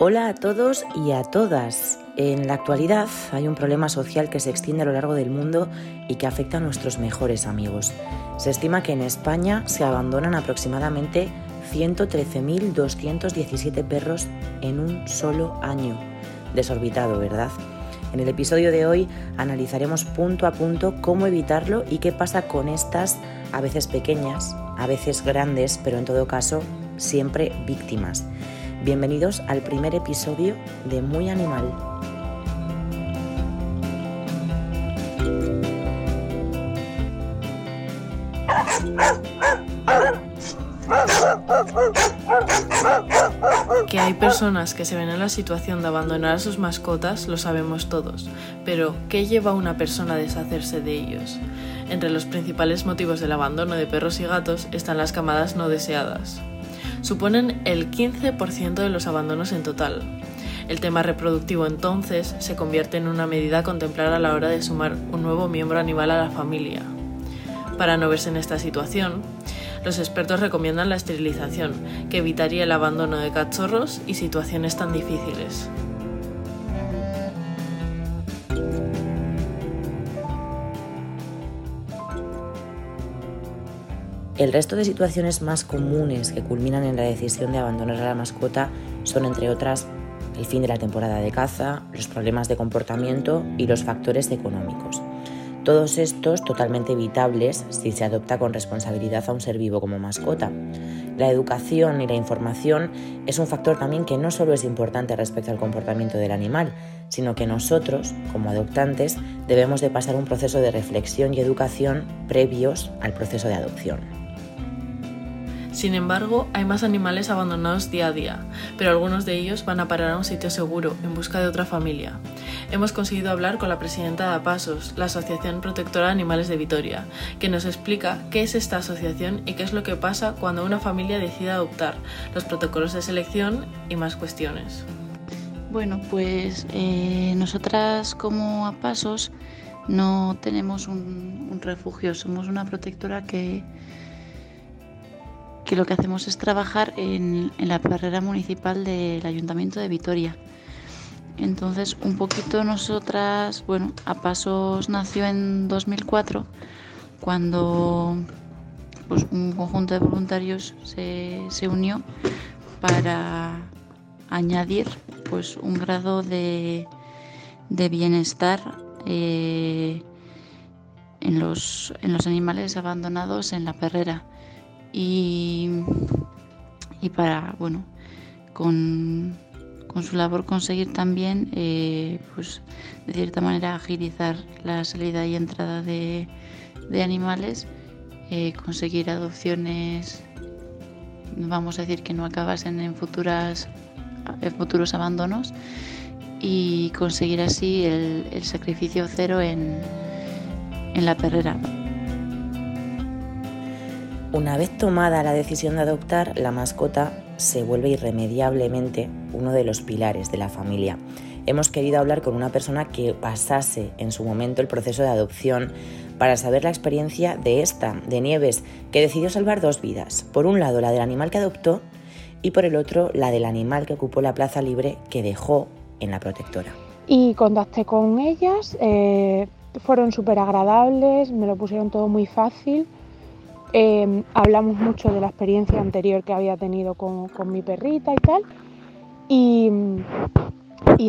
Hola a todos y a todas. En la actualidad hay un problema social que se extiende a lo largo del mundo y que afecta a nuestros mejores amigos. Se estima que en España se abandonan aproximadamente 113.217 perros en un solo año. Desorbitado, ¿verdad? En el episodio de hoy analizaremos punto a punto cómo evitarlo y qué pasa con estas, a veces pequeñas, a veces grandes, pero en todo caso siempre víctimas. Bienvenidos al primer episodio de Muy Animal. Que hay personas que se ven en la situación de abandonar a sus mascotas lo sabemos todos, pero ¿qué lleva a una persona a deshacerse de ellos? Entre los principales motivos del abandono de perros y gatos están las camadas no deseadas suponen el 15% de los abandonos en total. El tema reproductivo entonces se convierte en una medida a contemplar a la hora de sumar un nuevo miembro animal a la familia. Para no verse en esta situación, los expertos recomiendan la esterilización, que evitaría el abandono de cachorros y situaciones tan difíciles. El resto de situaciones más comunes que culminan en la decisión de abandonar a la mascota son, entre otras, el fin de la temporada de caza, los problemas de comportamiento y los factores económicos. Todos estos totalmente evitables si se adopta con responsabilidad a un ser vivo como mascota. La educación y la información es un factor también que no solo es importante respecto al comportamiento del animal, sino que nosotros, como adoptantes, debemos de pasar un proceso de reflexión y educación previos al proceso de adopción. Sin embargo, hay más animales abandonados día a día, pero algunos de ellos van a parar a un sitio seguro en busca de otra familia. Hemos conseguido hablar con la presidenta de APASOS, la Asociación Protectora de Animales de Vitoria, que nos explica qué es esta asociación y qué es lo que pasa cuando una familia decide adoptar, los protocolos de selección y más cuestiones. Bueno, pues eh, nosotras como APASOS no tenemos un refugio, somos una protectora que que lo que hacemos es trabajar en, la carrera municipal del Ayuntamiento de Vitoria. Entonces, un poquito nosotras, bueno, a Pasos nació en 2004, cuando pues, un conjunto de voluntarios se, unió para añadir pues, un grado de, bienestar eh, en, los, en los animales abandonados en la perrera y, para, bueno, con, su labor conseguir también, eh, pues, de cierta manera, agilizar la salida y entrada de, animales, eh, conseguir adopciones, vamos a decir que no acabasen en, futuras, futuros abandonos y conseguir así el, sacrificio cero en, en la perrera. Una vez tomada la decisión de adoptar, la mascota se vuelve irremediablemente uno de los pilares de la familia. Hemos querido hablar con una persona que pasase en su momento el proceso de adopción para saber la experiencia de esta, de Nieves, que decidió salvar dos vidas. Por un lado, la del animal que adoptó y por el otro, la del animal que ocupó la plaza libre que dejó en la protectora. Y contacté con ellas, eh, fueron súper agradables, me lo pusieron todo muy fácil Em, hablamos mucho de la experiencia anterior que había tenido con, mi perrita y tal. Y,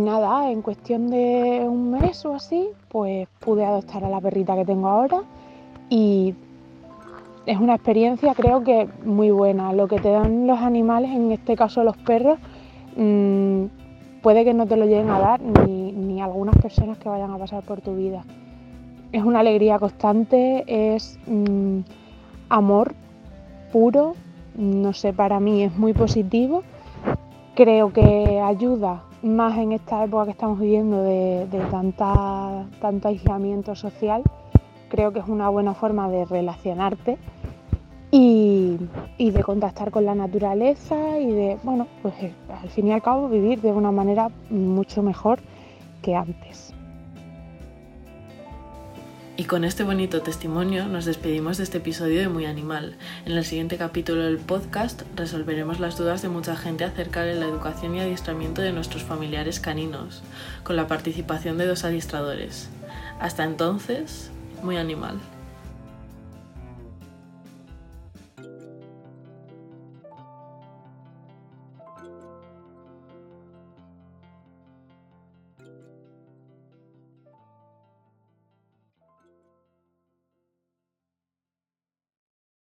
nada, en cuestión de un mes o así, pues pude adoptar a la perrita que tengo ahora. Y es una experiencia creo que muy buena. Lo que te dan los animales, en este caso los perros, mm, puede que no te lo lleguen a dar ni, ni algunas personas que vayan a pasar por tu vida. Es una alegría constante, es... Mm, amor puro, no sé, para mí es muy positivo. Creo que ayuda más en esta época que estamos viviendo de, tanta, tanto aislamiento social. Creo que es una buena forma de relacionarte y, y, de contactar con la naturaleza y de, bueno, pues eh, al fin y al cabo vivir de una manera mucho mejor que antes. Y con este bonito testimonio nos despedimos de este episodio de Muy Animal. En el siguiente capítulo del podcast resolveremos las dudas de mucha gente acerca de la educación y adiestramiento de nuestros familiares caninos, con la participación de dos adiestradores. Hasta entonces, muy animal.